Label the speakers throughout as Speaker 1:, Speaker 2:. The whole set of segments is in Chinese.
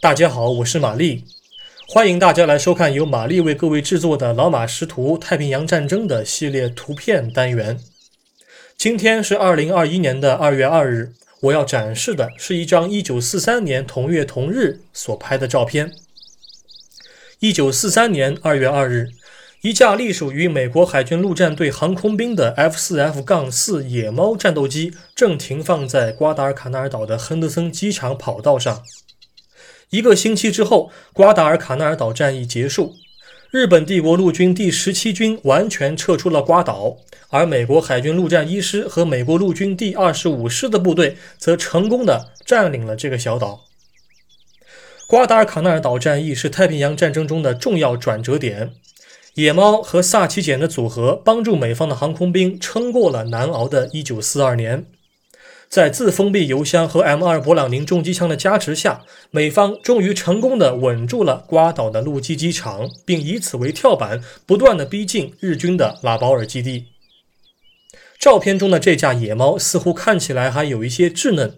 Speaker 1: 大家好，我是玛丽，欢迎大家来收看由玛丽为各位制作的《老马识图：太平洋战争》的系列图片单元。今天是二零二一年的二月二日，我要展示的是一张一九四三年同月同日所拍的照片。一九四三年二月二日。一架隶属于美国海军陆战队航空兵的 F-4F-4 野猫战斗机正停放在瓜达尔卡纳尔岛的亨德森机场跑道上。一个星期之后，瓜达尔卡纳尔岛战役结束，日本帝国陆军第十七军完全撤出了瓜岛，而美国海军陆战一师和美国陆军第二十五师的部队则成功的占领了这个小岛。瓜达尔卡纳尔岛战役是太平洋战争中的重要转折点。野猫和萨奇简的组合帮助美方的航空兵撑过了难熬的1942年。在自封闭油箱和 M2 勃朗宁重机枪的加持下，美方终于成功的稳住了瓜岛的陆基机场，并以此为跳板，不断的逼近日军的拉保尔基地。照片中的这架野猫似乎看起来还有一些稚嫩，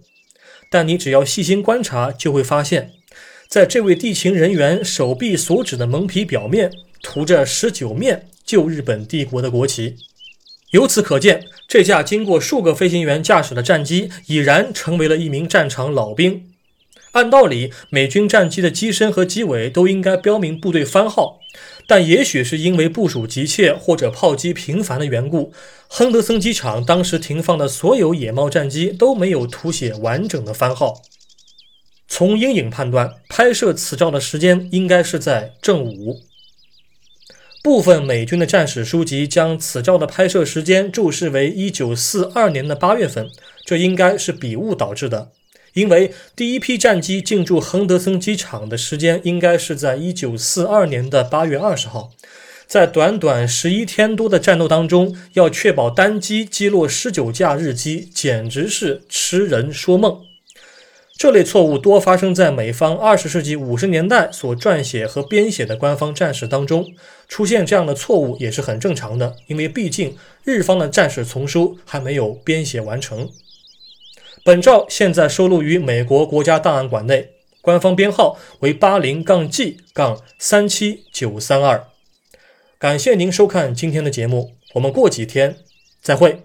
Speaker 1: 但你只要细心观察，就会发现，在这位地勤人员手臂所指的蒙皮表面。涂着十九面旧日本帝国的国旗，由此可见，这架经过数个飞行员驾驶的战机已然成为了一名战场老兵。按道理，美军战机的机身和机尾都应该标明部队番号，但也许是因为部署急切或者炮击频繁的缘故，亨德森机场当时停放的所有野猫战机都没有涂写完整的番号。从阴影判断，拍摄此照的时间应该是在正午。部分美军的战史书籍将此照的拍摄时间注释为1942年的8月份，这应该是笔误导致的，因为第一批战机进驻亨德森机场的时间应该是在1942年的8月20号。在短短十一天多的战斗当中，要确保单机击落十九架日机，简直是痴人说梦。这类错误多发生在美方二十世纪五十年代所撰写和编写的官方战史当中。出现这样的错误也是很正常的，因为毕竟日方的战史丛书还没有编写完成。本照现在收录于美国国家档案馆内，官方编号为八零杠 G 杠三七九三二。感谢您收看今天的节目，我们过几天再会。